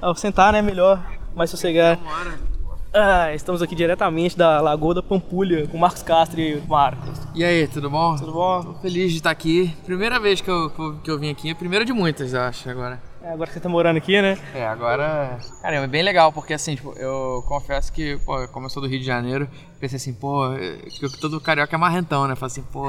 Ao sentar, né? Melhor, mais sossegar. Ah, estamos aqui diretamente da Lagoa da Pampulha com Marcos Castro e Marcos. E aí, tudo bom? Tudo bom? Tô feliz de estar aqui. Primeira vez que eu, que eu vim aqui, a primeira de muitas, eu acho, agora. É, agora que você tá morando aqui, né? É, agora. Cara, é bem legal, porque assim, tipo, eu confesso que, pô, como eu sou do Rio de Janeiro, pensei assim, pô, que todo carioca é marrentão, né? Falei assim, pô,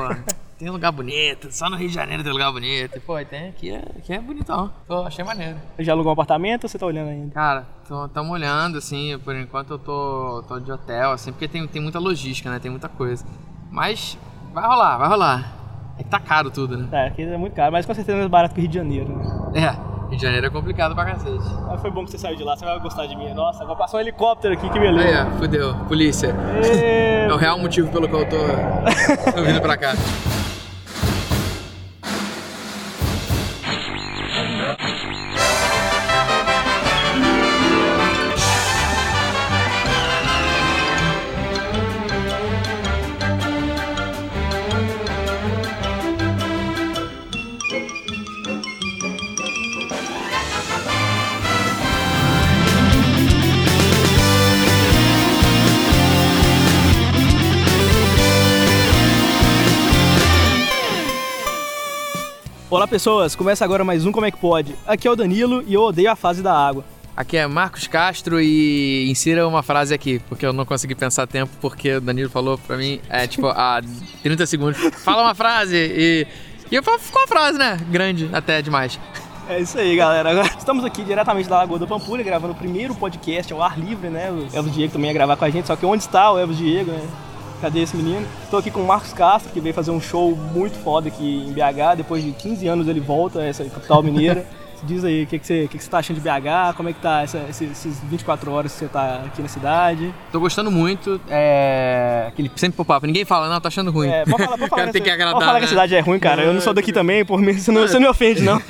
tem lugar bonito, só no Rio de Janeiro tem lugar bonito. E, pô, tem aqui, é, aqui é bonitão. Pô, achei maneiro. Já alugou um apartamento ou você tá olhando ainda? Cara, estamos olhando, assim, por enquanto eu tô, tô de hotel, assim, porque tem, tem muita logística, né? Tem muita coisa. Mas vai rolar, vai rolar. É que tá caro tudo, né? É, aqui é muito caro, mas com certeza é mais barato que o Rio de Janeiro, né? É. Rio de Janeiro é complicado pra cacete. Mas foi bom que você saiu de lá, você vai gostar de mim. Nossa, agora passou um helicóptero aqui, que beleza. Ó, fudeu. Polícia. É... É o real motivo pelo qual eu tô, tô vindo pra cá. Olá pessoas, começa agora mais um Como é que pode? Aqui é o Danilo e eu odeio a fase da água. Aqui é Marcos Castro e insira uma frase aqui, porque eu não consegui pensar tempo, porque o Danilo falou pra mim, é tipo, há 30 segundos, fala uma frase e, e eu falo, ficou uma frase, né? Grande, até demais. É isso aí, galera. Agora estamos aqui diretamente da Lagoa da Pampulha, gravando o primeiro podcast ao ar livre, né? O Elvis Diego também ia gravar com a gente, só que onde está o Elvis Diego, né? Cadê esse menino? Estou aqui com o Marcos Castro, que veio fazer um show muito foda aqui em BH. Depois de 15 anos ele volta a essa capital mineira. Diz aí, o que, que, você, que, que você tá achando de BH? Como é que tá essa, esses 24 horas que você tá aqui na cidade? Tô gostando muito. É. Aquele sempre pop-up. Ninguém fala, não, tá achando ruim. É, pode falar, pode falar. Cara, tem que agradar. Pode falar né? que a cidade é ruim, cara. Eu não sou daqui também, por mim, você não, você não me ofende, não.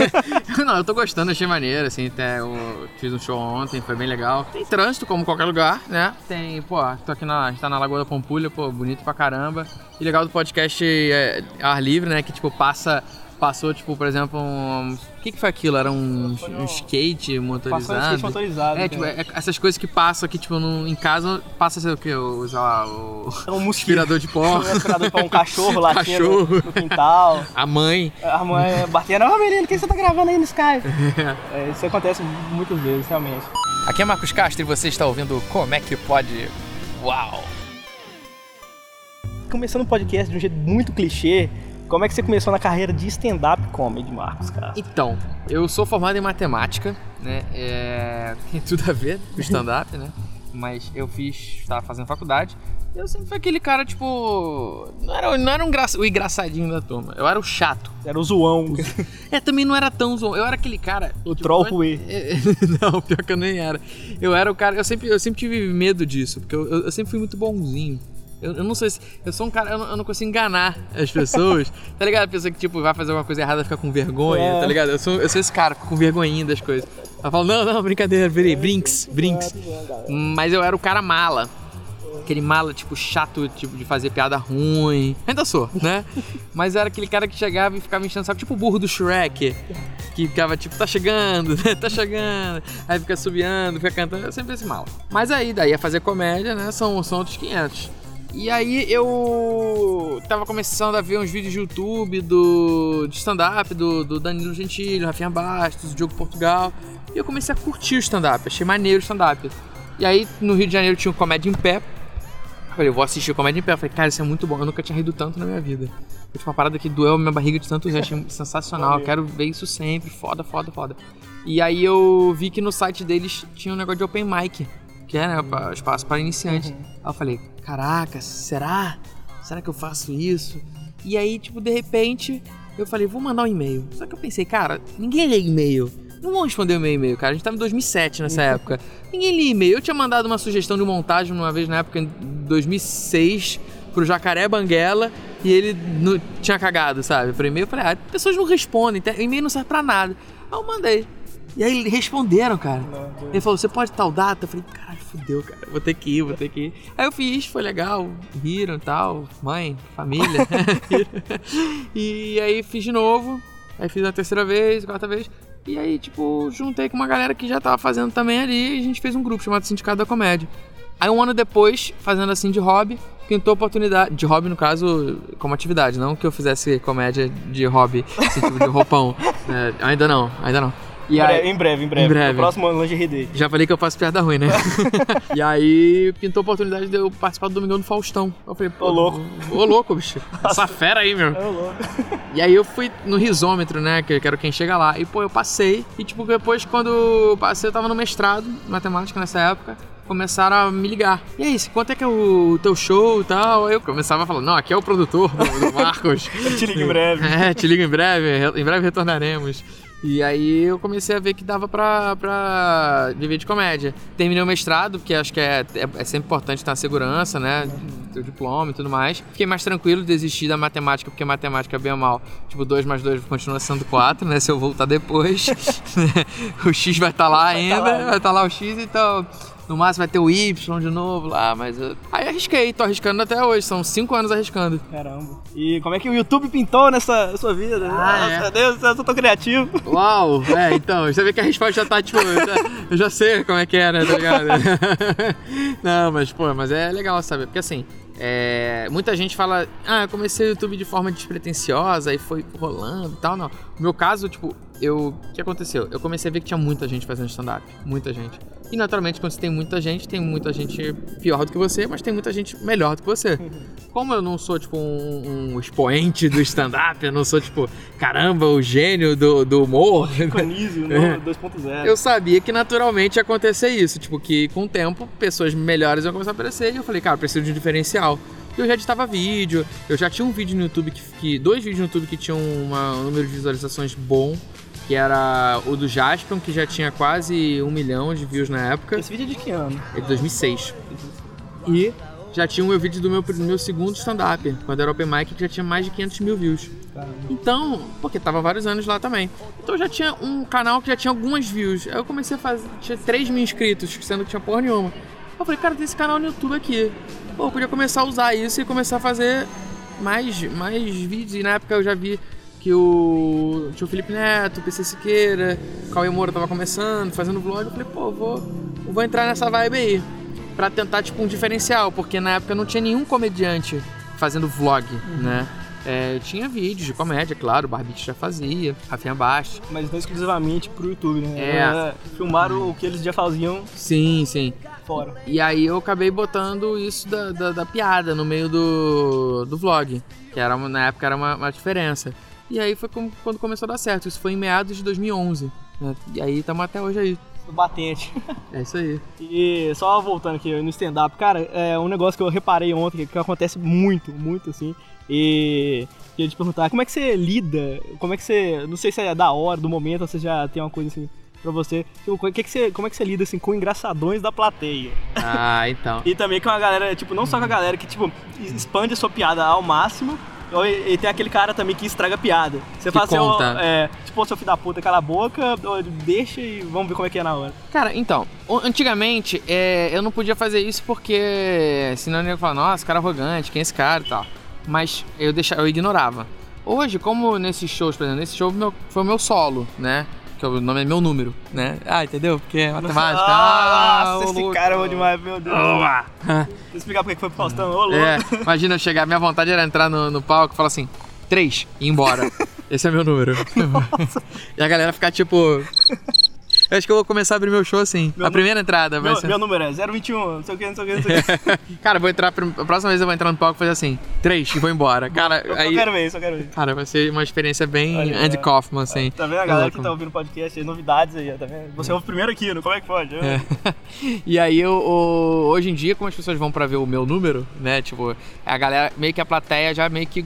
não, eu tô gostando, achei maneiro, assim, até eu fiz um show ontem, foi bem legal. Tem trânsito, como qualquer lugar, né? Tem, pô, tô aqui na, a gente tá na Lagoa da Pampulha, pô, bonito pra caramba. E legal do podcast é, ar livre, né, que tipo passa passou, tipo, por exemplo, um. O que, que foi aquilo? Era um, um skate motorizado? Um skate motorizado. É, tipo, é, essas coisas que passam aqui, tipo, no, em casa, passa o que? O, sei lá, o. É um mosquito. aspirador de pó. Um aspirador pra um cachorro lá Cachorro. no, no quintal. A mãe. A mãe batendo, ó menino, o que você tá gravando aí no Skype? É, isso acontece muitas vezes, realmente. Aqui é Marcos Castro e você está ouvindo Como é que pode. Uau! Começando um podcast de um jeito muito clichê, como é que você começou na carreira de stand-up comedy, Marcos, cara? Então, eu sou formado em matemática, né? É... Tem tudo a ver com stand-up, né? Mas eu fiz, estava fazendo faculdade. Eu sempre fui aquele cara, tipo. Não era, não era um gra... o engraçadinho da turma. Eu era o chato. Era o zoão. É, também não era tão zoão. Eu era aquele cara. O troll ruê. Não, pior que eu nem era. Eu era o cara. Eu sempre, eu sempre tive medo disso, porque eu, eu sempre fui muito bonzinho. Eu, eu não sei se. Eu sou um cara. Eu não, eu não consigo enganar as pessoas. tá ligado? A pessoa que, tipo, vai fazer alguma coisa errada fica com vergonha, É. tá ligado? Eu sou, eu sou esse cara, fico com vergonhinha das coisas. Eu falo, não, não, brincadeira, virei, brinks, brinks. Mas eu era o cara mala. Aquele mala, tipo, chato, tipo, de fazer piada ruim. Ainda sou, né? Mas era aquele cara que chegava e ficava enchendo saco, tipo o burro do Shrek. Que ficava, tipo, tá chegando, né? Tá chegando. Aí fica subiando, fica cantando. Eu sempre esse mala. Mas aí, daí a fazer comédia, né? São, são outros 500. E aí eu tava começando a ver uns vídeos de YouTube do, de stand-up do, do Danilo Gentili, Rafinha Bastos, Diogo Portugal. E eu comecei a curtir o stand-up, achei maneiro o stand-up. E aí no Rio de Janeiro tinha o Comédia em Pé. Eu falei, eu vou assistir o Comédia em Pé. Eu falei, cara, isso é muito bom, eu nunca tinha rido tanto na minha vida. Foi tipo uma parada que doeu a minha barriga de tanto rir, achei sensacional. Eu quero ver isso sempre, foda, foda, foda. E aí eu vi que no site deles tinha um negócio de open mic, que é, né, pra- espaço para iniciantes. Aí eu falei, caraca, será? Será que eu faço isso? E aí, tipo, de repente, eu falei, vou mandar um e-mail. Só que eu pensei, cara, ninguém lê e-mail. Não vão responder o meu e-mail, cara. A gente tava em 2007 nessa época. Ninguém lê e-mail. Eu tinha mandado uma sugestão de montagem uma vez na época, em 2006, pro Jacaré Banguela e ele não, tinha cagado, sabe? Pro e-mail. Eu falei, ah, pessoas não respondem, tá? e-mail não serve pra nada. Aí eu mandei. E aí responderam, cara. Ele falou, você pode tal data? Eu falei, caralho, fudeu, cara. Vou ter que ir, vou ter que ir. Aí eu fiz, foi legal. Riram e tal. Mãe, família. e aí fiz de novo. Aí fiz a terceira vez, quarta vez. E aí, tipo, juntei com uma galera que já tava fazendo também ali e a gente fez um grupo chamado Sindicato da Comédia. Aí um ano depois, fazendo assim de hobby, pintou oportunidade. De hobby, no caso, como atividade, não que eu fizesse comédia de hobby, assim, tipo de roupão. É, ainda não, ainda não. E aí, em breve, em breve. Em breve. No próximo Lingerie Day. já falei que eu faço piada ruim, né? e aí pintou a oportunidade de eu participar do Domingão do Faustão. Eu falei, pô, Ô, louco. Ô, louco, bicho. Essa fera aí, meu. É louco. E aí eu fui no risômetro, né? Que eu quero quem chega lá. E, pô, eu passei. E, tipo, depois, quando passei, eu tava no mestrado, em matemática nessa época. Começaram a me ligar. E aí, quanto é que é o teu show e tal? Aí eu começava a falar, não, aqui é o produtor do, Marcos. Te ligo em breve. É, te ligo em breve, re- em breve retornaremos. E aí eu comecei a ver que dava pra, pra viver de comédia. Terminei o mestrado, porque acho que é, é, é sempre importante ter uma segurança, né? Ter o diploma e tudo mais. Fiquei mais tranquilo, desisti da matemática, porque matemática, bem ou mal, tipo, 2 mais 2 continua sendo 4, né? Se eu voltar depois. o X vai estar lá ainda, lá, né? vai estar lá o X, então... No máximo vai ter o Y de novo lá, mas... eu- Aí arrisquei, tô arriscando até hoje, são 5 anos arriscando. Caramba. E como é que o YouTube pintou nessa sua vida? né? Ah, Nossa, é. Deus, eu sou tão criativo. Uau, é, então, você vê que a resposta já tá, tipo, eu já, eu já sei como é que é, né, tá ligado? Não, mas, pô, mas é legal saber, porque assim, é, muita gente fala, ah, eu comecei o YouTube de forma despretensiosa e foi rolando e tal, não. No meu caso, tipo, eu, o que aconteceu? Eu comecei a ver que tinha muita gente fazendo stand-up, muita gente. E naturalmente, quando você tem muita gente, tem muita gente pior do que você, mas tem muita gente melhor do que você. Como eu não sou, tipo, um, um expoente do stand-up, eu não sou, tipo, caramba, o gênio do, do humor. Iconísio no É. 2.0. Eu sabia que naturalmente ia acontecer isso. Tipo, que com o tempo, pessoas melhores iam começar a aparecer. E eu falei, cara, eu preciso de um diferencial. E eu já editava vídeo, eu já tinha um vídeo no YouTube que. que- dois vídeos no YouTube que tinham uma- um número de visualizações bom. Que era o do Jaspion, que já tinha quase um milhão de views na época. Esse vídeo é de que ano? É de 2006. E já tinha o meu vídeo do meu, do meu segundo stand-up, quando era Open Mic, que já tinha mais de 500 mil views. Então, porque tava vários anos lá também. Então eu já tinha um canal que já tinha algumas views. Aí eu comecei a fazer. Tinha 3 mil inscritos, sendo que tinha porra nenhuma. Eu falei, cara, tem esse canal no YouTube aqui. Pô, eu podia começar a usar isso e começar a fazer mais, mais vídeos. E na época eu já vi que o tio Felipe Neto, o PC Siqueira, Cauê Moura tava começando, fazendo vlog. Eu falei, pô, vou, vou entrar nessa vibe aí. Pra tentar, tipo, um diferencial. Porque na época não tinha nenhum comediante fazendo vlog, né? É, tinha vídeos de comédia, claro, o Barbite já fazia, Rafinha Bastos. Mas não exclusivamente pro YouTube, né? É. Agora, Filmaram o que eles já faziam Sim, sim. fora. E aí eu acabei botando isso da, da, da piada no meio do, do vlog, que era na época era uma, uma diferença. E aí foi como- quando começou a dar certo. Isso foi em meados de 2011. né? E aí estamos até hoje aí. Batente. É isso aí. E só voltando aqui no stand-up, cara, é um negócio que eu reparei ontem, que acontece muito, muito assim. E queria te perguntar, como é que você lida? Como é que você. Não sei se é da hora, do momento, ou se já tem uma coisa assim pra você. Tipo, como, é que você, como é que você lida assim com engraçadões da plateia? Ah, então. E também com a galera, tipo, não só com a galera que, tipo, expande a sua piada ao máximo. E, tem aquele cara também que estraga a piada. Você Que fala assim, conta. é, tipo, seu filho da puta, cala a boca, deixa e vamos ver como é que é na hora. Cara, então, antigamente é, eu não podia fazer isso porque senão eu ia falar, nossa, cara arrogante, quem é esse cara e tal. Mas eu, deixava, eu ignorava. Hoje, como nesses shows, por exemplo, nesse show meu- foi o meu solo, né? Que o nome é meu número, né? Ah, entendeu? Porque é matemática. Ah, ah, nossa, ô, esse louco. cara é bom demais, meu Deus. Boa! Vou explicar porque que foi pro Faustão, ô louco. É, imagina eu chegar, minha vontade era entrar no, no palco e falar assim, três, e ir embora. Esse é meu número. e a galera ficar tipo. Eu acho que eu vou começar a abrir meu show assim. Meu a primeira entrada vai Meu, ser. meu número é 021, não sei o que, não sei o que, não sei o que. Cara, vou entrar. A próxima vez eu vou entrar no palco e fazer assim, três, e vou embora. Cara, Eu, aí. eu quero ver isso, eu quero ver. Cara, vai ser uma experiência bem Olha, Andy é. Kaufman, assim. Tá vendo a É galera que tá ouvindo o podcast aí, novidades aí, tá vendo? Você ouve primeiro aqui, não? Como é que pode? É. E aí, eu, o- hoje em dia, como as pessoas vão pra ver o meu número, né? Tipo, a galera, meio que a plateia já meio que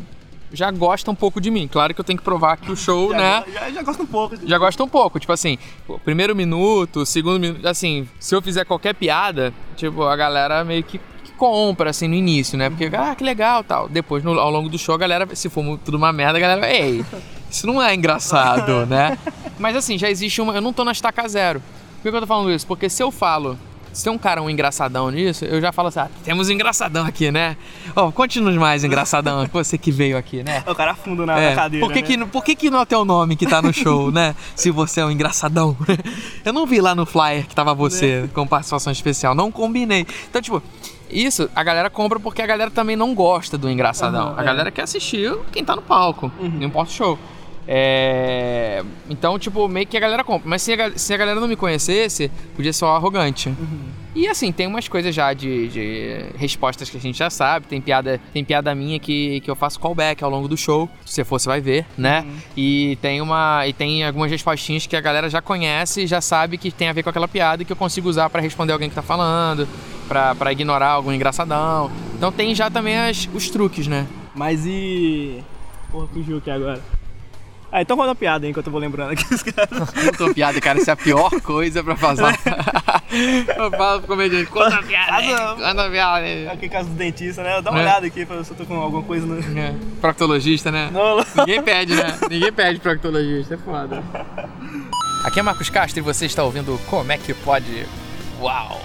já gosta um pouco de mim. Claro que eu tenho que provar que o show, Já, né? já, já gosta um pouco. Já gosta um pouco. Tipo assim, primeiro minuto, segundo minuto. Assim, se eu fizer qualquer piada, tipo, a galera meio que. Compra assim no início, né? Porque, ah, que legal tal. Depois, no- ao longo do show, a galera, se for tudo uma merda, a galera, vai, ei, isso não é engraçado, né? Mas assim, já existe uma. Eu não tô na estaca zero. Por que que eu tô falando isso? Porque se eu falo se tem um cara um engraçadão nisso, eu já falo assim, ah, temos um engraçadão aqui, né? Ó, conte-nos mais, engraçadão, você que veio aqui, né? O cara afunda na, É, na cadeira. por que, né? que, por que, que não é o teu nome que tá no show, né? Se você é um engraçadão. Eu não vi lá no flyer que tava você com participação especial. Não combinei. Então, tipo, isso a galera compra porque a galera também não gosta do engraçadão. Aham, a é. galera quer assistir quem tá no palco, não importa o show. É... Então, tipo, meio que a galera compra. Mas se a, se a galera não me conhecesse, podia ser arrogante. E assim, tem umas coisas já de, de respostas que a gente já sabe. Tem piada, tem piada minha que, que eu faço callback ao longo do show. Se você for, você vai ver, né? E tem uma. E tem algumas respostinhas que a galera já conhece e já sabe que tem a ver com aquela piada e que eu consigo usar pra responder alguém que tá falando, pra, pra ignorar algum engraçadão. Então tem já também as, os truques, né? Mas e. Porra, fugiu aqui agora. Ah, então roda uma piada aí enquanto eu vou lembrando aqui os caras. Conta uma piada, cara, isso é a pior coisa pra fazer. eu falo pro comediante, conta uma piada, aí, conta uma piada. aí. Aqui caso do dentista, né? Dá uma É. olhada aqui pra ver se eu tô com alguma coisa no. É, Proctologista, né? Não, não. Ninguém pede, né? Ninguém pede proctologista, é foda. Aqui é Marcos Castro e você está ouvindo Como é que pode. Uau!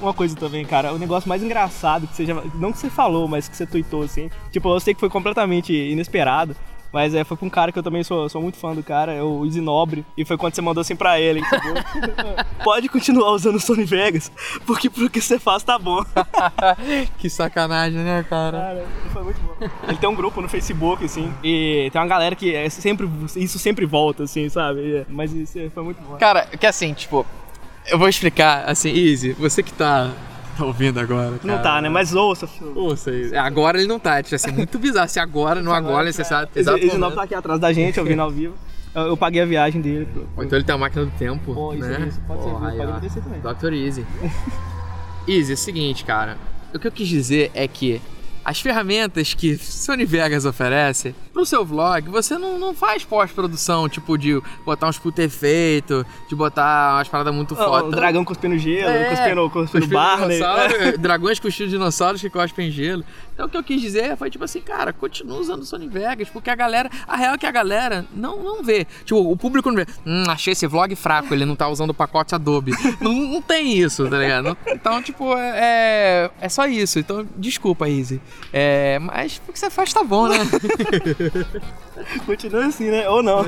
Uma coisa também, cara, o negócio mais engraçado que você já. Não que você falou, mas que você tweetou assim. Tipo, eu sei que foi completamente inesperado. Mas é, foi com um cara que eu também sou, sou muito fã do cara, é o Easy Nobre. E foi quando você mandou assim pra ele. Tipo, Pode continuar usando o Sony Vegas, porque pro que você faz tá bom. que sacanagem, né, cara? Cara, foi muito bom. Ele tem um grupo no Facebook, assim, e tem uma galera que é sempre. Isso sempre volta, assim, sabe? E- Mas isso foi muito bom. Cara, que assim, tipo, eu vou explicar, assim, Easy, você que tá, tá ouvindo agora. Não cara, tá, né? Mas ouça, filho. Ouça aí. Agora ele não tá, tipo assim, muito bizarro. Se agora, não agora, você sabe. Esse, exato esse nome tá aqui atrás da gente, ouvindo ao vivo. Eu, eu paguei a viagem dele. pô. Ou então ele tem uma máquina do tempo, Pô, isso, né? isso, pode ser, aí, pode acontecer também. Dr. Easy. Easy, é o seguinte, cara. O que eu quis dizer é que as ferramentas que Sony Vegas oferece pro seu vlog, você não, não faz pós-produção, tipo de botar uns puta efeito, de botar umas paradas muito Ó, fodas. o dragão cuspindo gelo, É, cuspindo, cuspindo Cuspindo Barney. dinossauro, dragões cuspindo dinossauros que cospem gelo. Então o que eu quis dizer foi tipo assim, cara, continua usando o Sony Vegas, porque a galera, a real é que a galera não, não vê. Tipo, o público não vê. Hum, achei esse vlog fraco, ele não tá usando o pacote Adobe. não, não tem isso, tá ligado? Então, tipo, é, é só isso. Então, desculpa, Easy. É, mas o que você faz tá bom, né? Continua assim, né? Ou não.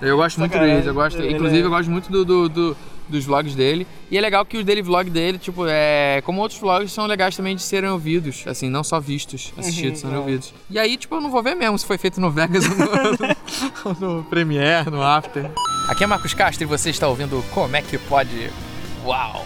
Eu gosto muito. Easy, eu gosto, Ele inclusive é- eu gosto muito do, do- do- dos vlogs dele. E é legal que os daily vlog dele, tipo, é. Como outros vlogs, são legais também de serem ouvidos. Assim, não só vistos, assistidos, Uhum, são é. ouvidos. E aí, tipo, eu não vou ver mesmo se foi feito no Vegas ou no, no, no Premiere, no After. Aqui é Marcos Castro e você está ouvindo Como é que pode. Uau!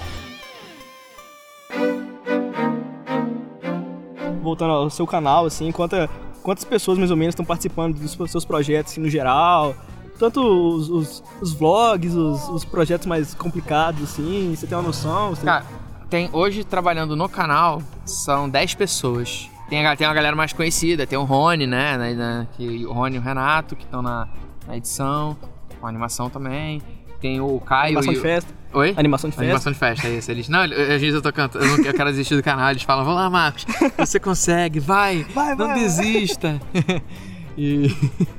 Voltando ao seu canal, assim, quanta, quantas pessoas mais ou menos estão participando dos seus projetos, assim, no geral? Tanto os, os- os vlogs, os, os projetos mais complicados, assim, você tem uma noção? Você... Cara, tem, hoje trabalhando no canal são 10 pessoas. Tem, tem uma galera mais conhecida, tem o Rony, né, né, que, o Rony e o Renato, que estão na, na edição, com animação também. Tem o Caio animação e de o... festa. Oi? Animação de festa. Animação de festa, é isso. Eles, não, às vezes eu tô cantando, eu, não, eu quero desistir do canal, eles falam, vamos lá, Marcos, você consegue, vai, Vai, não vai, vai." desista. e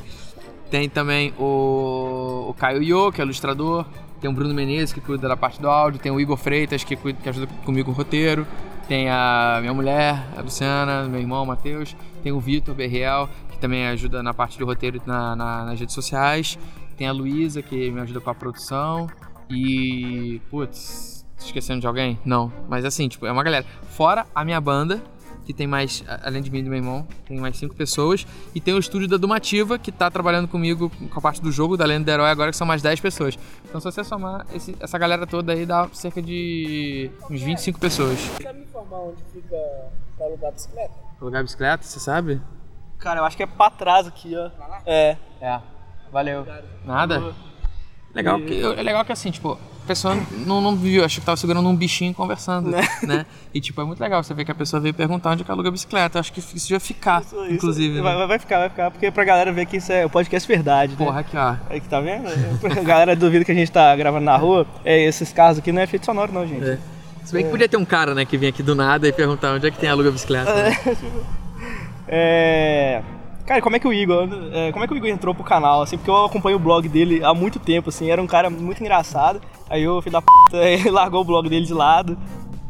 tem também o, o Caio Yo, que é ilustrador, tem o Bruno Menezes, que cuida da parte do áudio, tem o Igor Freitas, que, cuida, que ajuda comigo o roteiro, tem a minha mulher, a Luciana, meu irmão, o Matheus, tem o Vitor Berriel, que também ajuda na parte do roteiro na, na- nas redes sociais, tem a Luísa, que me ajuda com a produção, e. Putz, tô esquecendo de alguém? Não. Mas assim, tipo, é uma galera. Fora a minha banda, que tem mais, além de mim e do meu irmão, tem mais cinco pessoas. E tem o estúdio da Dumativa, que tá trabalhando comigo com a parte do jogo, da Lenda do Herói, agora que são mais 10 pessoas. Então se você somar esse- essa galera toda aí, dá cerca de uns 25 pessoas. Sabe me informar onde fica pra alugar bicicleta? Alugar bicicleta, você sabe? Cara, eu acho que é pra trás aqui, ó. É. É. Valeu. Nada? Legal que, é legal que assim, tipo, a pessoa não, não viu, acho que tava segurando um bichinho e conversando, né? E tipo, é muito legal você ver que a pessoa veio perguntar onde é que aluga bicicleta. Eu acho que isso ia ficar, Isso- isso- inclusive. vai, né? vai- ficar, vai ficar, porque pra galera ver que isso é o podcast verdade, né? Porra, aqui, ó. Aí que tá vendo? A galera duvida que a gente tá gravando na rua. É, esses carros aqui não é efeito sonoro, não, gente. É. Se bem que podia ter um cara, né, que vinha aqui do nada e perguntar onde é que tem aluga bicicleta. né? É. Cara, como é que o Igor. é, como é que o Igor entrou pro canal, assim? Porque eu acompanho o blog dele há muito tempo, assim, era um cara muito engraçado. Aí o filho da p largou o blog dele de lado.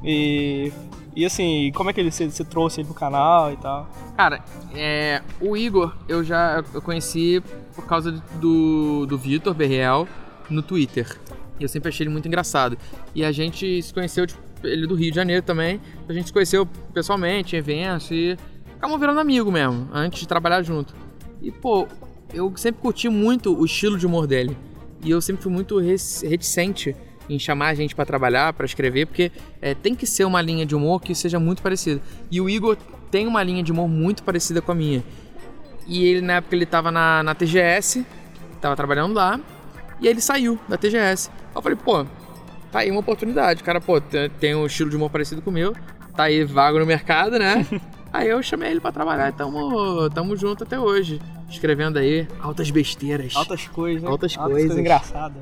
E. E assim, como é que ele você trouxe ele pro canal e tal? Cara, é, o Igor eu já eu conheci por causa do, do Vitor Berriel no Twitter. E eu sempre achei ele muito engraçado. E a gente se conheceu, tipo, ele do Rio de Janeiro também. A gente se conheceu pessoalmente, em eventos e acabamos virando amigo mesmo, antes de trabalhar junto. E, pô, eu sempre curti muito o estilo de humor dele. E eu sempre fui muito reticente em chamar a gente para trabalhar, para escrever, porque é, tem que ser uma linha de humor que seja muito parecida. E o Igor tem uma linha de humor muito parecida com a minha. E ele, na época, ele tava na, na TGS, tava trabalhando lá, e aí ele saiu da TGS. Eu falei, pô, tá aí uma oportunidade. O cara, pô, tem um estilo de humor parecido com o meu, tá aí vago no mercado, né? aí eu chamei ele para trabalhar e tamo, tamo junto até hoje. Escrevendo aí altas besteiras. Altas coisas. Né? Altas, altas coisas. coisas engraçadas.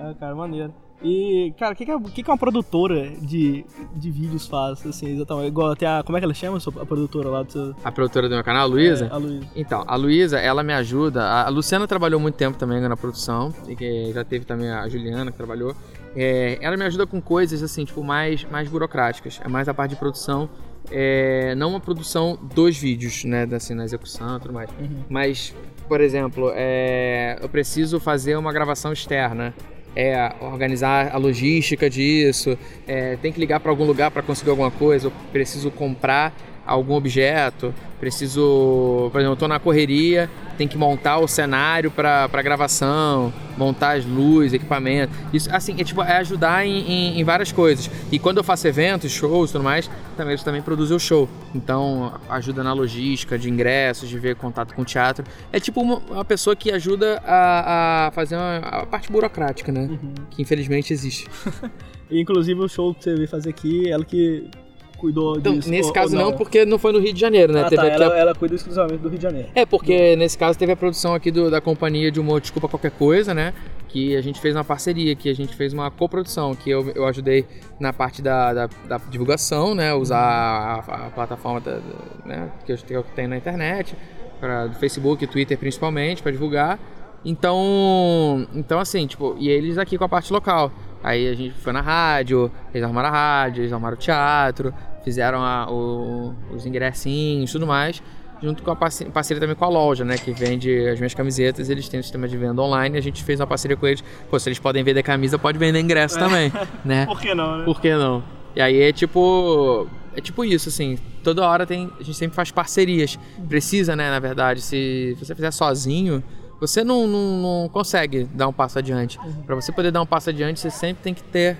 É, cara, maneiro. E, cara, o que, que, é, que, que uma produtora de, de vídeos faz, assim, exatamente? Igual até a. Como é que ela chama, a produtora lá do seu. A produtora do meu canal, a Luísa? É, a Luísa. Então, a Luísa, ela me ajuda. A Luciana trabalhou muito tempo também na produção, e já teve também a Juliana que trabalhou. É, ela me ajuda com coisas, assim, tipo, mais, mais burocráticas. É mais a parte de produção. É, não uma produção dos vídeos, né, assim, na execução e tudo mais. Uhum. Mas, por exemplo, é, eu preciso fazer uma gravação externa é, organizar a logística disso, é, tem que ligar para algum lugar para conseguir alguma coisa, eu preciso comprar algum objeto, preciso, por exemplo, eu estou na correria, tem que montar o cenário para gravação, montar as luzes, equipamento. Isso, assim, é, tipo, é ajudar em, em, em, várias coisas. E quando eu faço eventos, shows e tudo mais, também, eles também produzem o show. Então, ajuda na logística de ingressos, de ver contato com o teatro. É tipo uma, uma pessoa que ajuda a, a fazer uma, a parte burocrática, né? Uhum. Que infelizmente existe. Inclusive o show que você veio fazer aqui, ela que cuidou então, disso? Nesse ou, caso ou não, não, porque não foi no Rio de Janeiro, né? Ah, teve tá, ela, a... ela, cuida exclusivamente do Rio de Janeiro. É, porque do... nesse caso teve a produção aqui do, da companhia de humor Desculpa Qualquer Coisa, né? Que a gente fez uma parceria, que a gente fez uma coprodução, que eu, eu ajudei na parte da, da, da divulgação, né? Usar a, a plataforma da, né? que, eu, tenho na internet, pra, do Facebook Twitter principalmente, para divulgar. Então, então assim, tipo, e eles aqui com a parte local. Aí a gente foi na rádio, eles arrumaram a rádio, eles arrumaram o teatro, fizeram a, o, os ingressinhos e tudo mais, junto com a parceria, parceria, também com a loja, né, que vende as minhas camisetas, eles têm um sistema de venda online, a gente fez uma parceria com eles. Pô, se eles podem vender camisa, pode vender ingresso é. também, né? Por que não, né? Por que não? E aí é tipo, é tipo isso, assim, toda hora tem, a gente sempre faz parcerias. Precisa, né, na verdade, se você fizer sozinho, você não, não, não consegue dar um passo adiante. Uhum. Para você poder dar um passo adiante, você sempre tem que ter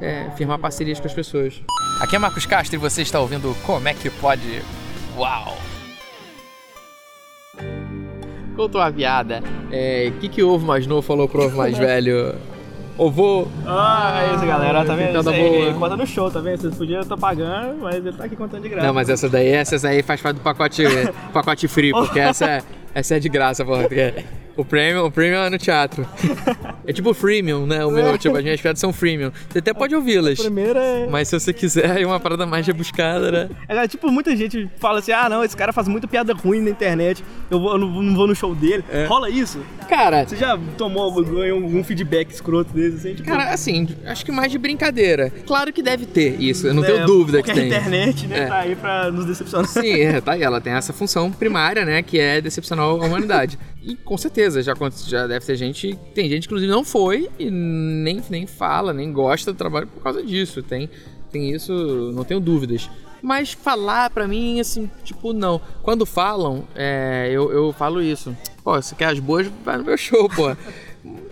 é, firmar parcerias com as pessoas. Aqui é Marcos Castro e você está ouvindo Como é que pode. Uau! Contou a viada. O é, que, que o ovo mais novo falou pro ovo mais velho? Ovo. Ah, é isso, galera. Tá vendo? Isso aí, conta no show, tá vendo? Vocês podiam estar pagando, mas ele tá aqui contando de graça. Não, mas essa daí, essa aí faz parte do pacote, pacote free, porque essa é, essa é de graça, porra. O premium, o premium é no teatro. É tipo freemium, né? O meu, tipo, as minhas piadas são freemium. Você até pode ouvi-las. Primeiro é. Mas se você quiser, é uma parada mais rebuscada, né? É, tipo, muita gente fala assim: ah, não, esse cara faz muita piada ruim na internet. Eu, vou, eu não, vou no show dele. É. Rola isso? Cara. Você já tomou ganhou algum feedback escroto desse? Assim, tipo... Cara, assim, acho que mais de brincadeira. Claro que deve ter isso, eu não é, tenho dúvida que tem. a internet, né, é. tá aí pra nos decepcionar. Sim, é, tá aí. Ela tem essa função primária, né, que é decepcionar a humanidade. E com certeza, já, já deve ter gente. Tem gente, inclusive, não foi e nem, nem fala, nem gosta do trabalho por causa disso. Tem, tem isso, não tenho dúvidas. Mas falar pra mim, assim, tipo, não. Quando falam, é, eu, eu falo isso. Pô, você quer as boas, vai no meu show, pô.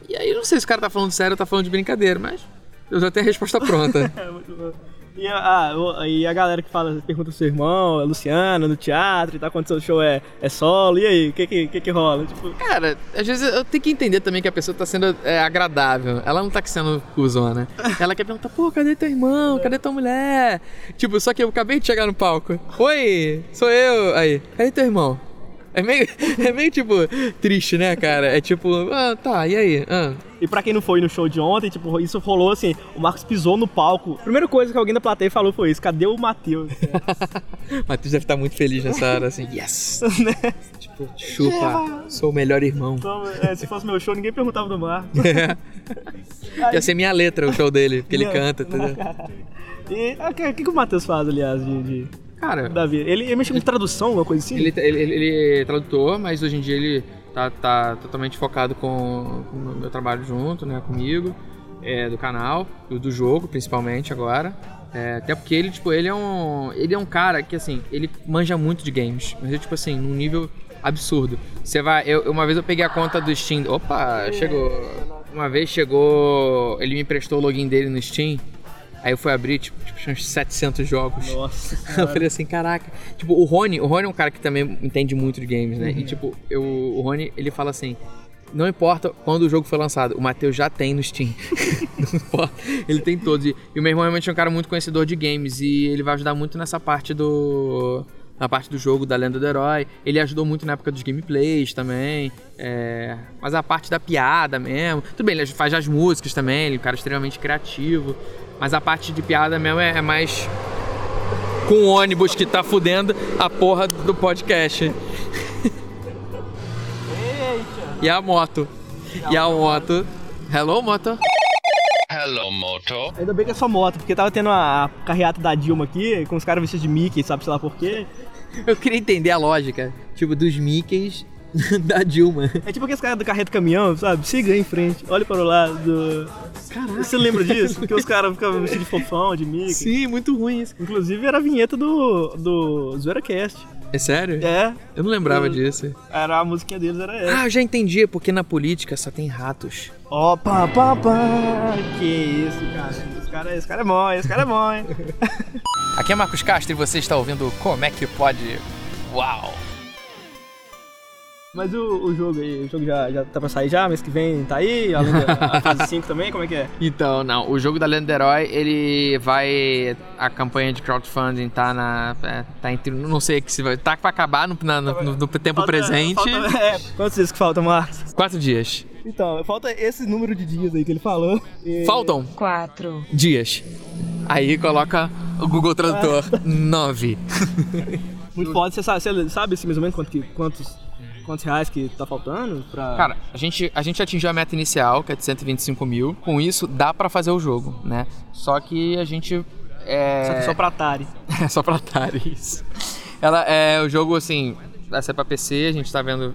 e aí, não sei se o cara tá falando sério ou tá falando de brincadeira, mas eu já tenho a resposta pronta. E a, a, e a galera que fala, pergunta pro seu irmão, a Luciana, no teatro e tal, quando seu show é, é solo, e aí, o que que, que que rola? Tipo... Cara, às vezes eu tenho que entender também que a pessoa tá sendo é, agradável. Ela não tá sendo cuzona. Ela quer perguntar, pô, cadê teu irmão? Cadê tua mulher? Tipo, só que eu acabei de chegar no palco. Oi, sou eu. Aí, cadê teu irmão? É meio, é meio tipo triste, né, cara? É tipo, ah, tá, e aí? Ah. E pra quem não foi no show de ontem, tipo, isso rolou assim, o Marcos pisou no palco. Primeira coisa que alguém da plateia falou foi isso, cadê o Matheus? Matheus deve estar muito feliz nessa hora, assim, yes! né? Tipo, chupa, sou o melhor irmão. Então, é, se fosse meu show, ninguém perguntava do Marcos. Ia ser minha letra o show dele, porque ele canta, entendeu? cara. E ah, o que, que, que o Matheus faz, aliás, de, de, Cara, da vida? Ele, ele mexe com tradução, alguma coisa assim? ele, ele, ele- ele é tradutor, mas hoje em dia ele tá, tá totalmente focado com, com o meu trabalho junto, né, comigo, é, do canal, do, do jogo, principalmente agora. É, até porque ele, tipo, ele é um. Ele é um cara que, assim, ele manja muito de games. Mas, tipo assim, num nível absurdo. Você vai. Eu, uma vez eu peguei a conta do Steam. Opa, chegou. Uma vez chegou. Ele me emprestou o login dele no Steam. Aí eu fui abrir, tipo, tipo tinha uns 700 jogos. Nossa. Eu falei assim, caraca. Tipo, o Rony, o Rony é um cara que também entende muito de games, né? Uhum. E tipo, eu, o Rony, ele fala assim. Não importa quando o jogo foi lançado, o Matheus já tem no Steam. Não importa. Ele tem todos. E, e o meu irmão realmente é um cara muito conhecedor de games e ele vai ajudar muito nessa parte do. Na parte do jogo da lenda do herói. Ele ajudou muito na época dos gameplays também. é, Mas a parte da piada mesmo. Tudo bem, ele faz as músicas também, ele é um cara extremamente criativo. Mas a parte de piada mesmo é, é mais com o ônibus que tá fudendo a porra do podcast. E a moto. E a moto. Hello, moto. Hello, Moto. Ainda bem que é só moto, porque tava tendo a carreata da Dilma aqui, com os caras vestidos de Mickey, sabe sei lá por quê. Eu queria entender a lógica, tipo, dos Mickeys da Dilma. É tipo aqueles caras do carreto caminhão, sabe? Siga em frente, olhe para o lado. Caraca. Você lembra disso? Porque os caras ficavam vestidos de fofão, de Mickey. Sim, muito ruim isso. Inclusive era a vinheta do, do ZueraCast. É sério? É, Eu não lembrava Eu- disso. era a musiquinha deles, era essa. Ah, eu já entendi, porque na política só tem ratos. Pá, pá, pá. Que isso, cara. Esse cara, esse cara é bom, esse cara é bom, hein? Aqui é Marcos Castro e você está ouvindo Como é que pode. Uau! Mas o, o jogo aí, o jogo já, já tá pra sair já, mês que vem tá aí, além da a fase 5 também, como é que é? Então, não, o jogo da Lenda do Herói, ele vai. A campanha de crowdfunding tá na. é, tá entre. Não sei que se vai. Tá pra acabar no, na- no- no- no tempo Falta- presente. falta- é, quantos dias que faltam, Marcos? Quatro dias. Então, falta esse número de dias aí que ele falou. E- Faltam quatro, dias. Aí coloca o Google Tradutor. Nove. Muito foda, você sabe, você sabe assim, mais ou menos quanto que- quantos, quantos reais que tá faltando pra... Cara, a gente, a gente atingiu a meta inicial, que é de 125 mil. Com isso, dá pra fazer o jogo, né? Só que a gente. É... Só que só pra Atari. É só pra Atari, isso. Ela é o jogo assim, vai ser pra PC, a gente tá vendo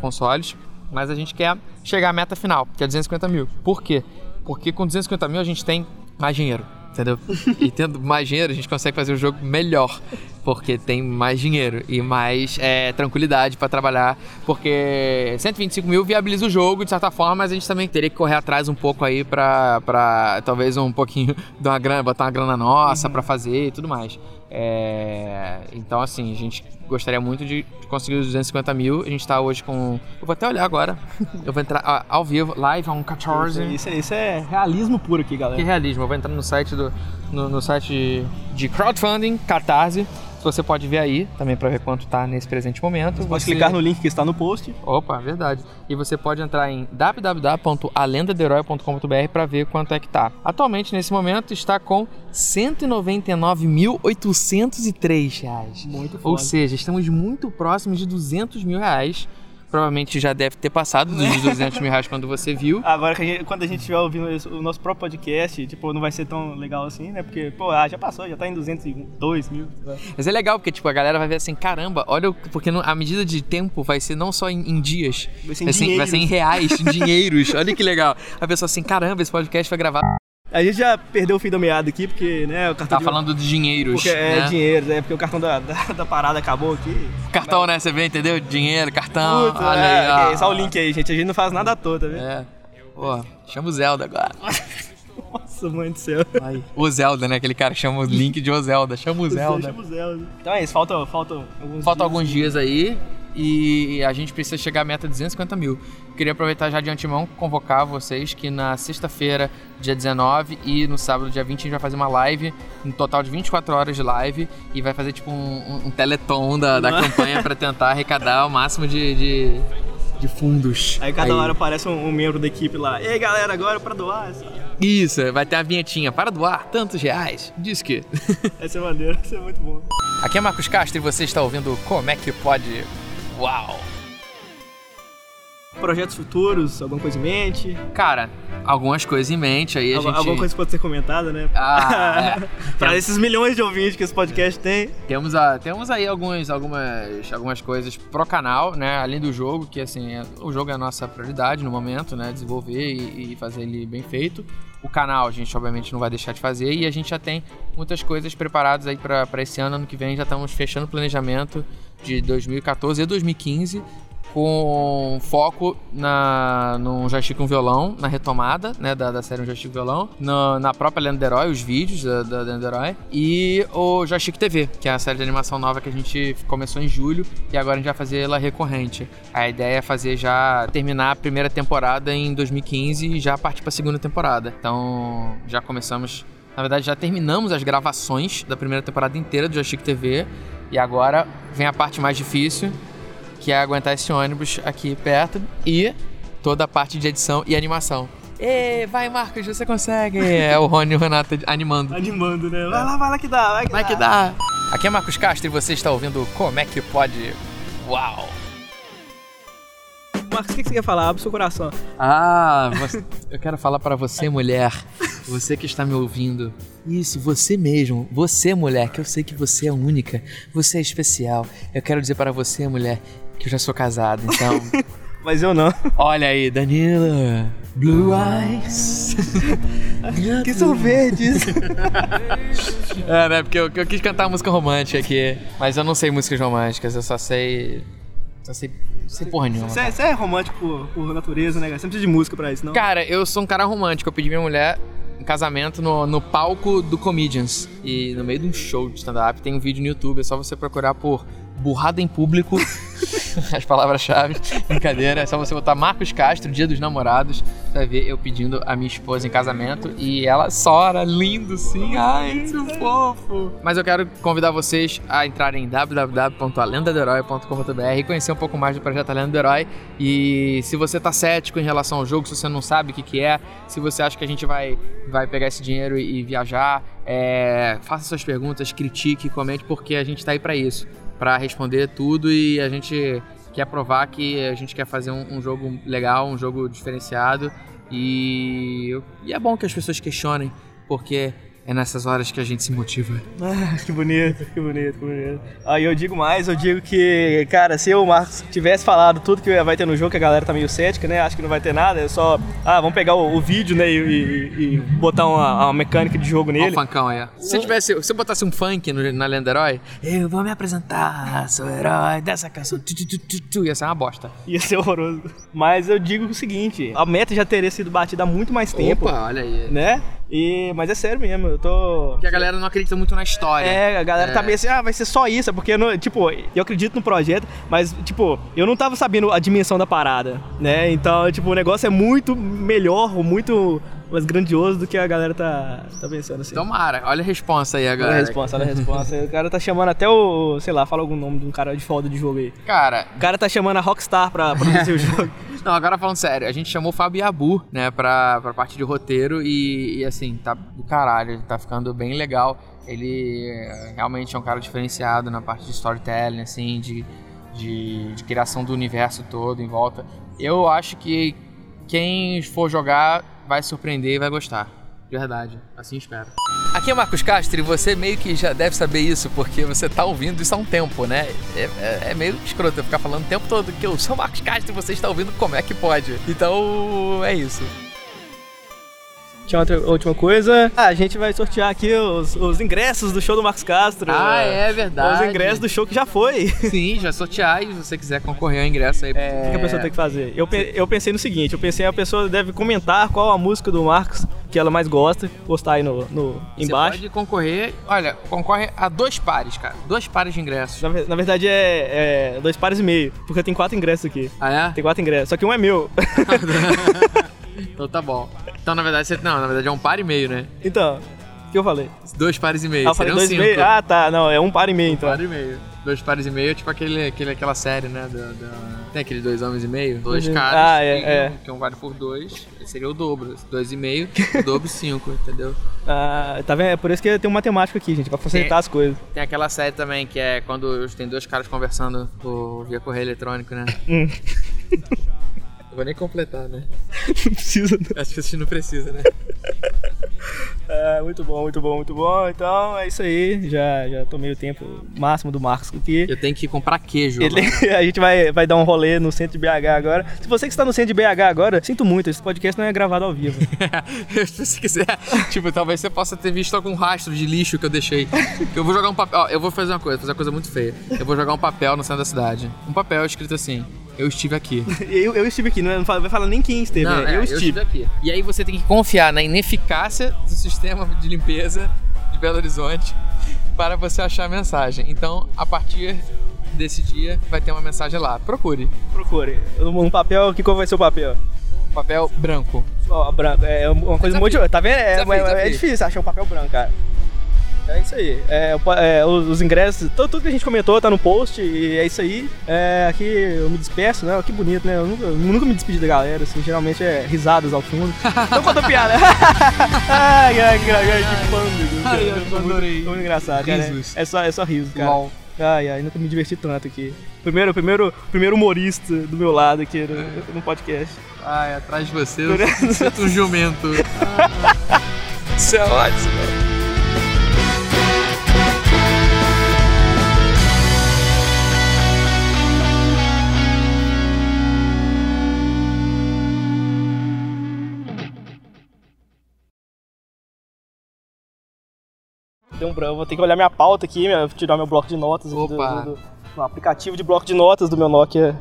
consoles, mas a gente quer chegar à meta final, que é 250 mil. Por quê? Porque com 250 mil a gente tem mais dinheiro, entendeu? E tendo mais dinheiro a gente consegue fazer o jogo melhor, porque tem mais dinheiro e mais é, tranquilidade pra trabalhar, porque 125 mil viabiliza o jogo de certa forma, mas a gente também teria que correr atrás um pouco aí pra, pra talvez um pouquinho de uma grana, botar uma grana nossa pra fazer e tudo mais. É, então, assim, a gente gostaria muito de conseguir os 250 mil. A gente tá hoje com. Eu vou até olhar agora. Eu vou entrar ao vivo, live on 14. Isso, é- isso é realismo puro aqui, Que galera. realismo. Eu vou entrar no site do no, no site de, de crowdfunding, Catarse. Você pode ver aí também pra ver quanto tá nesse presente momento. Pode Você- clicar no link que está no post. Opa, verdade. E você pode entrar em www.alendadeherói.com.br para ver quanto é que tá. Atualmente, nesse momento, está com 199.803 reais. Muito Ou foda. seja, estamos muito próximos de 200 mil reais. Provavelmente já deve ter passado dos 200 mil reais quando você viu. Agora, que a gente- quando a gente estiver ouvindo o nosso próprio podcast, tipo, não vai ser tão legal assim, né? Porque, pô, ah, já passou, já tá em 202 mil. né? Mas é legal, porque tipo, a galera vai ver assim, caramba, olha, o- porque a medida de tempo vai ser não só em, em dias, Vai ser em vai ser, vai ser em reais, em dinheiros. Olha que legal. A pessoa assim, caramba, esse podcast foi gravado. A gente já perdeu o fim da meada aqui, porque, né, o cartão Tá de- falando de dinheiros. Porque é né? dinheiro, né? Porque o cartão da, da, da parada acabou aqui. Cartão, né? Você vê, entendeu? Dinheiro, cartão. Puta, olha é, aí, que- só o link aí, gente. A gente não faz nada à toa, tá vendo? É. Pô, chama o Zelda agora. Nossa, mãe do céu. O Zelda, né? Aquele cara que chama o link de O Zelda. Chama o Zelda. Chama o Zelda. Então é isso, falta, falta alguns Faltam dias. alguns dias aí e a gente precisa chegar à meta de 250 mil. Queria aproveitar já de antemão convocar vocês que na sexta-feira, dia 19 e no sábado, dia 20, a gente vai fazer uma live, um total de 24 horas de live e vai fazer tipo um, um- teleton da, da campanha para tentar arrecadar o máximo de, de, de fundos. Aí cada hora aparece um, um membro da equipe lá. E aí, galera, agora pra doar. Isso, vai ter a vinhetinha. Para doar tantos reais. Diz que. Vai ser maneiro, vai ser muito bom. Aqui é Marcos Castro e você está ouvindo Como é que pode. Uau! Projetos futuros, alguma coisa em mente? Cara, algumas coisas em mente aí a Alguma, gente... alguma coisa que pode ser comentada, né? Ah, é. pra esses milhões de ouvintes que esse podcast tem. Temos, a, temos aí alguns, algumas, algumas coisas pro canal, né? Além do jogo, que assim, é- o jogo é a nossa prioridade no momento, né? Desenvolver e, e fazer ele bem feito. O canal a gente obviamente não vai deixar de fazer e a gente já tem muitas coisas preparadas aí pra esse ano, ano que vem já estamos fechando o planejamento de 2014 e 2015 com foco na, no joystick com violão, na retomada né, da, da série um joystick com violão, no- na própria Lenda Herói, os vídeos da, da Lenda Herói, e o joystick TV, que é a série de animação nova que a gente começou em julho e agora a gente vai fazer ela recorrente. A ideia é fazer já terminar a primeira temporada em 2015 e já partir para a segunda temporada. Então já começamos, na verdade já terminamos as gravações da primeira temporada inteira do Joystick TV e agora vem a parte mais difícil que é aguentar esse ônibus aqui perto e toda a parte de edição e animação. Ê, vai Marcos, você consegue! É o Rony e o Renato animando. Animando, né? Vai lá, vai lá que dá, vai que Vai dá. que dá! Aqui é Marcos Castro e você está ouvindo Como é que pode? Uau! Marcos, o que que você quer falar? Abre o seu coração. Ah, você- eu quero falar para você, mulher, você que está me ouvindo. Isso, você mesmo, você, mulher, que eu sei que você é única, você é especial. Eu quero dizer para você, mulher, que eu já sou casado, então. Mas eu não. Olha aí, Danila. Blue Eyes. que são verdes. é, né? Porque eu, eu quis cantar música romântica aqui. Mas eu não sei músicas românticas, eu só sei. Só sei. sei porra nenhuma. Você é, você é romântico por, por natureza, né, cara? Você não precisa de música pra isso, não? Cara, eu sou um cara romântico. Eu pedi minha mulher em casamento no, no palco do Comedians. E no meio de um show de stand-up tem um vídeo no YouTube. É só você procurar por burrada em público. As palavras-chave. Brincadeira. É só você botar Marcos Castro, Dia dos Namorados. Você vai ver eu pedindo a minha esposa em casamento. E ela sora, lindo sim. Ai, que fofo. Mas eu quero convidar vocês a entrarem em www.alendadoherói.com.br e conhecer um pouco mais do projeto Lenda do Herói. E se você tá cético em relação ao jogo, se você não sabe o que, que é, se você acha que a gente vai, vai pegar esse dinheiro e, e viajar, é, faça suas perguntas, critique, comente, porque a gente tá aí pra isso para responder tudo e a gente quer provar que a gente quer fazer um, um jogo legal, um jogo diferenciado. E, e é bom que as pessoas questionem, porque é nessas horas que a gente se motiva. Ah, que bonito, que bonito, que bonito. Aí eu digo mais, eu digo que, cara, se o Marcos tivesse falado tudo que vai ter no jogo, que a galera tá meio cética, né? Acho que não vai ter nada, é só. Ah, vamos pegar o, o vídeo, né? E, e- e botar uma, uma mecânica de jogo nele. o funkão aí. ó. Se eu tivesse, se eu botasse um funk no- na Lenda Herói, eu vou me apresentar, sou o herói dessa canção, tu, tu, tu, ia ser uma bosta. Ia ser horroroso. Mas eu digo o seguinte: a meta já teria sido batida há muito mais tempo, Opa, olha aí. né? E, mas é sério mesmo, eu tô. Porque a galera não acredita muito na história. É, a galera tá É. meio assim, ah, vai ser só isso, é porque, não, tipo, eu acredito no projeto, mas, tipo, eu não tava sabendo a dimensão da parada, né? Então, tipo, o negócio é muito melhor, muito mais grandioso do que a galera tá, tá pensando, assim. Tomara, olha a responsa aí Olha a agora. resposta, olha a resposta. o cara tá chamando até o, sei lá, fala algum nome de um cara de foda de jogo aí. Cara, O cara tá chamando a Rockstar pra produzir o jogo. Não, agora falando sério, a gente chamou o Fábio Yabu, né, pra, pra parte de roteiro e, e, assim, tá do caralho, tá ficando bem legal. Ele é, realmente é um cara diferenciado na parte de storytelling, assim, de, de, de criação do universo todo em volta. Eu acho que quem for jogar vai surpreender e vai gostar. De verdade, assim espero. Aqui é Marcos Castro e você meio que já deve saber isso, porque você tá ouvindo isso há um tempo, né? É, é- é meio escroto eu ficar falando o tempo todo que eu sou Marcos Castro e você está ouvindo como é que pode. Então, é isso. Tinha outra última coisa. Ah, a gente vai sortear aqui os, os ingressos do show do Marcos Castro. Ah, é verdade. Os ingressos do show que já foi. Sim, já sortear e se você quiser concorrer ao ingresso aí. O que que a pessoa tem que fazer? Eu, pe- eu pensei no seguinte, eu pensei a pessoa deve comentar qual a música do Marcos que ela mais gosta, postar aí no, no Você embaixo. pode concorrer, olha, concorre a dois pares, cara. Dois pares de ingressos. Na, na verdade é, é dois pares e meio, porque tem quatro ingressos aqui. Ah, é? Tem quatro ingressos, só que um é meu. Então tá bom. Então, na verdade, você... não, na verdade é um par e meio, né? então, o que eu falei? Dois pares e meio. Ah, eu falei dois e cinco. meio? Ah, tá, não, é um par e meio então. Par e meio. Dois pares e meio é tipo aquele, aquele, aquela série, né? Da, da- Tem aquele dois homens e meio? Dois Uhum. caras. Ah, é, que, é. que um vale por dois. Seria o dobro. Dois e meio, o dobro cinco, entendeu? Ah, tá vendo? É por isso que tem um matemático aqui, gente, pra facilitar as coisas. Tem aquela série também que é quando tem dois caras conversando por, via correio eletrônico, né? Hum. Não vou nem completar, né? Não precisa. não. Acho que a gente não precisa, né? É, muito bom, muito bom, muito bom. Então é isso aí. Já, já tomei o tempo máximo do Marcos aqui. Eu tenho que comprar queijo. A gente vai, vai dar um rolê no centro de BH agora. Se você que está no centro de BH agora, sinto muito, esse podcast não é gravado ao vivo. Se quiser, tipo, talvez você possa ter visto algum rastro de lixo que eu deixei. Eu vou jogar um papel. Ó, eu vou fazer uma coisa, fazer uma coisa muito feia. Eu vou jogar um papel no centro da cidade. Um papel escrito assim: Eu estive aqui. eu, eu estive aqui, não vai falar nem quem esteve, Não, né? é, eu estive. aqui. E aí você tem que confiar na ineficácia do sistema de limpeza de Belo Horizonte para você achar a mensagem. Então, a partir desse dia, vai ter uma mensagem lá. Procure. Procure. Um papel, que cor vai ser o papel? Papel branco. Ó, branco. É uma coisa Desafio. muito. Tá vendo? É, Desafio, é- é desafio. difícil achar um papel branco, cara. É isso aí. É, é, os, os ingressos, tudo, tudo que a gente comentou tá no post e é isso aí. É, aqui eu me despeço, né? Que bonito, né? Eu nunca, eu nunca me despedi da galera, assim, geralmente é risadas ao fundo. Então conta piada. ai, ai, que, ai, que pândego. Ai, eu muito- adorei. tô muito engraçado, cara. Risos. É só, é só riso, cara. Ai, ai, nunca me diverti tanto aqui. Primeiro, primeiro, primeiro humorista do meu lado aqui no, no podcast. Ai, atrás de você, eu sinto um jumento. Isso é ótimo. Deu um branco, vou ter que olhar minha pauta aqui, minha- tirar meu bloco de notas Opa. do, do- do aplicativo de bloco de notas do meu Nokia.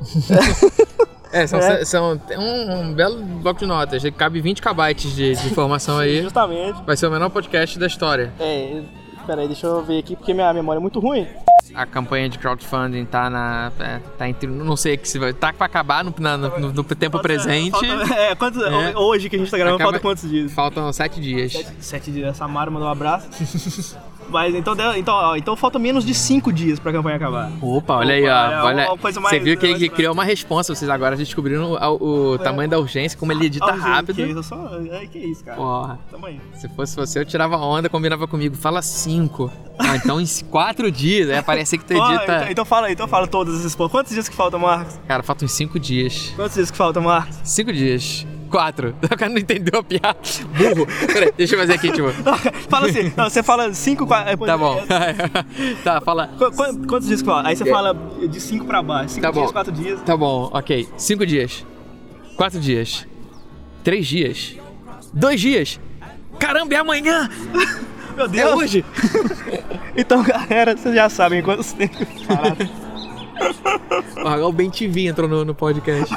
É, são, É. são tem um, um belo bloco de notas. Cabe 20 KB de, de informação aí. Justamente. Vai ser o menor podcast da história. É, peraí, deixa eu ver aqui porque minha memória é muito ruim. A campanha de crowdfunding tá na. é, tá entre. Não sei que se vai. Tá pra acabar no, na- no, no tempo presente. Falta- é, quantos, É. Hoje que a gente tá gravando, Acaba- falta quantos dias? Faltam 7 dias. Sete, sete dias. Samara mandou um abraço. Mas então, então, ó, então falta menos de cinco dias pra campanha acabar. Opa, olha aí, Opa, é ó. Olha, uma coisa você mais- viu que ele mais- criou uma resposta. Vocês agora descobriram o, o tamanho da urgência, como ele edita Ah, rápido. Que isso, só, é, que isso, cara. Porra. Aí. Se fosse você, eu tirava onda, combinava comigo. Fala 5. Ah, então em 4 dias. Aí parecia que tu Ó, edita. então, então fala, então fala todos esses pontos. Quantos dias que falta, Marcos? Cara, faltam 5 dias. Quantos dias que falta, Marcos? 5 dias. 4. O cara não entendeu a piada. Burro. Peraí, deixa eu fazer aqui, tipo. fala assim, não, você fala cinco, quatro. Tá bom. tá, fala. Qu- qu- Quantos dias que fala? Aí você fala de 5 pra baixo. 5 Tá dias, bom. 4 dias. Tá bom, ok. 5 dias. 4 dias. 3 dias. 2 dias. Caramba, é amanhã! Meu É Deus! hoje! Então, galera, vocês já sabem quantos tempos. Olha o Ben TV entrou no, no podcast.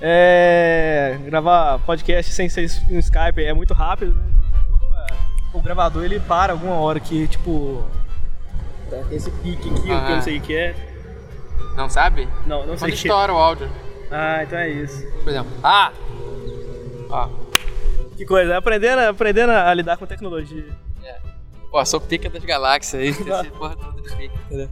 É. Gravar podcast sem ser no Skype é muito rápido, né? O gravador ele para alguma hora que, tipo. tá, Tem esse pique aqui, o que eu Ah. não sei o que é. Não sabe? Não, não sei Quando que é. estoura o áudio. Ah, então é isso. Por exemplo. Ah! Ó. Que coisa, aprendendo, aprendendo a lidar com tecnologia. Pô, sou pica das galáxias aí. Esse porra toda de pica, entendeu?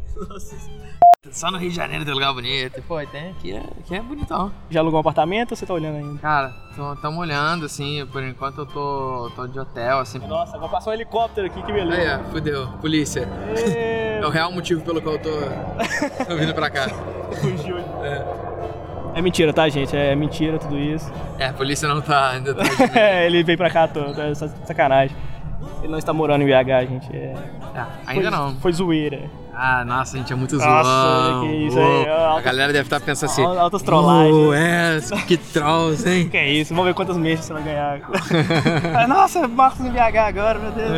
Só no Rio de Janeiro tem lugar bonito. Pô, tem aqui, é, aqui é bonitão. Já alugou um apartamento ou você tá olhando ainda? Cara, tamo olhando, assim, por enquanto eu tô, tô de hotel, assim. Nossa, vai passar um helicóptero aqui, que Aí, beleza. ó, fudeu. Polícia. É, É o real motivo pelo qual eu tô, tô vindo pra cá. fugiu. É mentira, tá, gente? É mentira tudo isso. É, a polícia não tá ainda. Tá É, ele veio pra cá todo, é sa- sacanagem. Ele não está morando em BH, gente. É... Ah, ainda foi, não. Foi zoeira. Ah, nossa, a gente é muito Nossa, zoão. que isso Uou. aí, ó, A altas- galera deve estar pensando assim. al- altas trollagens. "Oh, é, que trolls, hein? Que é isso? Vamos ver quantas meses você vai ganhar. Nossa, Marcos em BH agora, meu Deus.